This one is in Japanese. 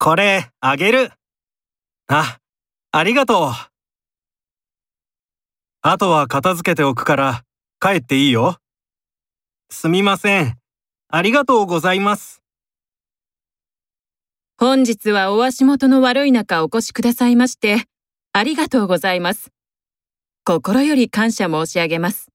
これ、あげる。あ、ありがとう。あとは片付けておくから、帰っていいよ。すみません。ありがとうございます。本日はお足元の悪い中お越しくださいまして、ありがとうございます。心より感謝申し上げます。